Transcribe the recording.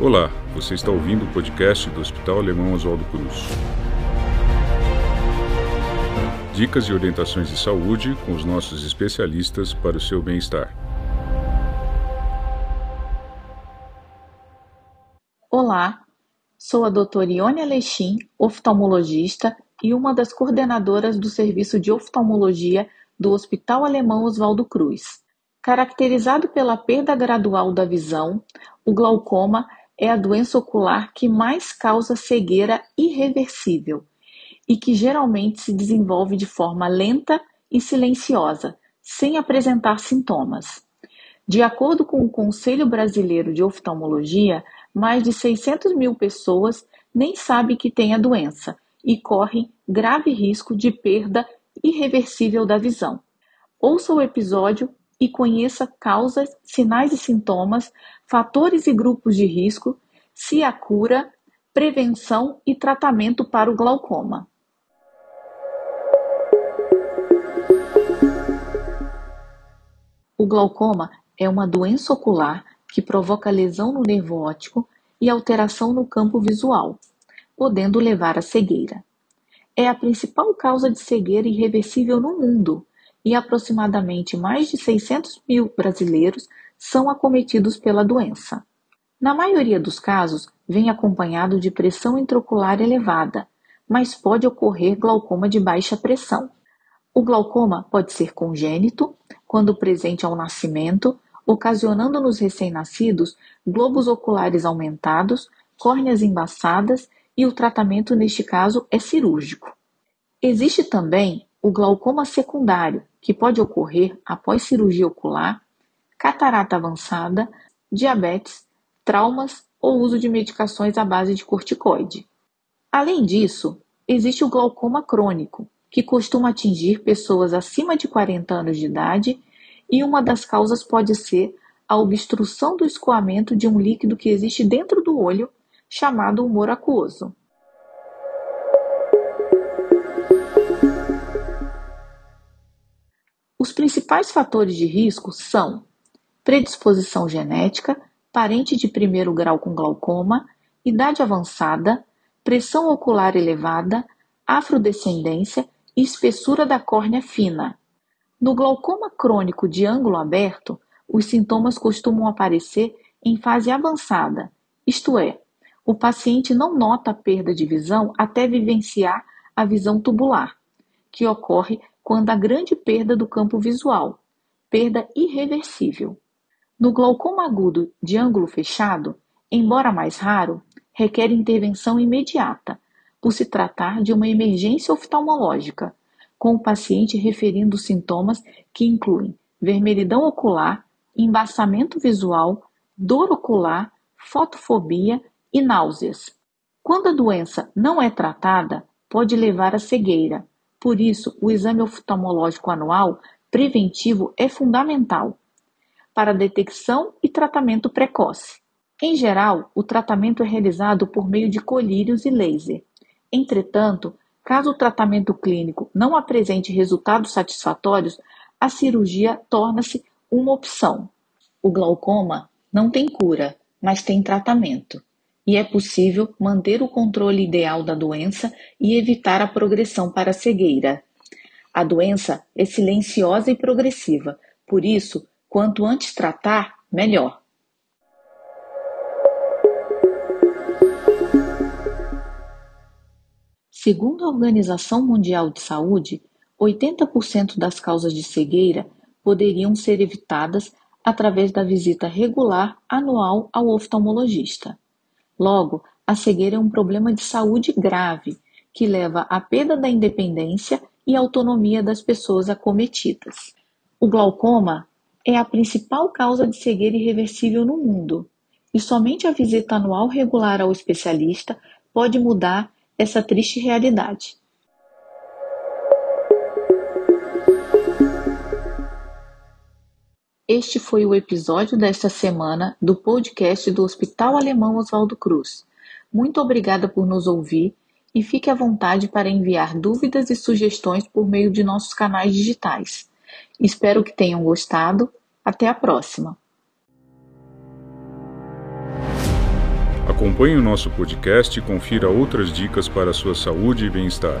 Olá, você está ouvindo o podcast do Hospital Alemão Oswaldo Cruz. Dicas e orientações de saúde com os nossos especialistas para o seu bem-estar. Olá, sou a doutora Ione Alexim, oftalmologista e uma das coordenadoras do Serviço de Oftalmologia do Hospital Alemão Oswaldo Cruz. Caracterizado pela perda gradual da visão, o glaucoma é a doença ocular que mais causa cegueira irreversível e que geralmente se desenvolve de forma lenta e silenciosa, sem apresentar sintomas. De acordo com o Conselho Brasileiro de Oftalmologia, mais de 600 mil pessoas nem sabem que têm a doença e correm grave risco de perda irreversível da visão. Ouça o episódio e conheça causas, sinais e sintomas, fatores e grupos de risco, se há cura, prevenção e tratamento para o glaucoma. O glaucoma é uma doença ocular que provoca lesão no nervo óptico e alteração no campo visual, podendo levar à cegueira. É a principal causa de cegueira irreversível no mundo e aproximadamente mais de 600 mil brasileiros são acometidos pela doença. Na maioria dos casos, vem acompanhado de pressão intraocular elevada, mas pode ocorrer glaucoma de baixa pressão. O glaucoma pode ser congênito, quando presente ao nascimento, ocasionando nos recém-nascidos globos oculares aumentados, córneas embaçadas e o tratamento neste caso é cirúrgico. Existe também o glaucoma secundário, que pode ocorrer após cirurgia ocular, catarata avançada, diabetes, traumas ou uso de medicações à base de corticoide. Além disso, existe o glaucoma crônico, que costuma atingir pessoas acima de 40 anos de idade, e uma das causas pode ser a obstrução do escoamento de um líquido que existe dentro do olho, chamado humor aquoso. Os principais fatores de risco são predisposição genética, parente de primeiro grau com glaucoma, idade avançada, pressão ocular elevada, afrodescendência e espessura da córnea fina. No glaucoma crônico de ângulo aberto, os sintomas costumam aparecer em fase avançada, isto é, o paciente não nota a perda de visão até vivenciar a visão tubular, que ocorre quando há grande perda do campo visual, perda irreversível. No glaucoma agudo de ângulo fechado, embora mais raro, requer intervenção imediata, por se tratar de uma emergência oftalmológica, com o paciente referindo sintomas que incluem vermelhidão ocular, embaçamento visual, dor ocular, fotofobia e náuseas. Quando a doença não é tratada, pode levar à cegueira, por isso, o exame oftalmológico anual preventivo é fundamental para detecção e tratamento precoce. Em geral, o tratamento é realizado por meio de colírios e laser. Entretanto, caso o tratamento clínico não apresente resultados satisfatórios, a cirurgia torna-se uma opção. O glaucoma não tem cura, mas tem tratamento e é possível manter o controle ideal da doença e evitar a progressão para a cegueira. A doença é silenciosa e progressiva, por isso, quanto antes tratar, melhor. Segundo a Organização Mundial de Saúde, 80% das causas de cegueira poderiam ser evitadas através da visita regular anual ao oftalmologista. Logo, a cegueira é um problema de saúde grave que leva à perda da independência e autonomia das pessoas acometidas. O glaucoma é a principal causa de cegueira irreversível no mundo, e somente a visita anual regular ao especialista pode mudar essa triste realidade. Este foi o episódio desta semana do podcast do Hospital Alemão Oswaldo Cruz. Muito obrigada por nos ouvir e fique à vontade para enviar dúvidas e sugestões por meio de nossos canais digitais. Espero que tenham gostado. Até a próxima! Acompanhe o nosso podcast e confira outras dicas para a sua saúde e bem-estar.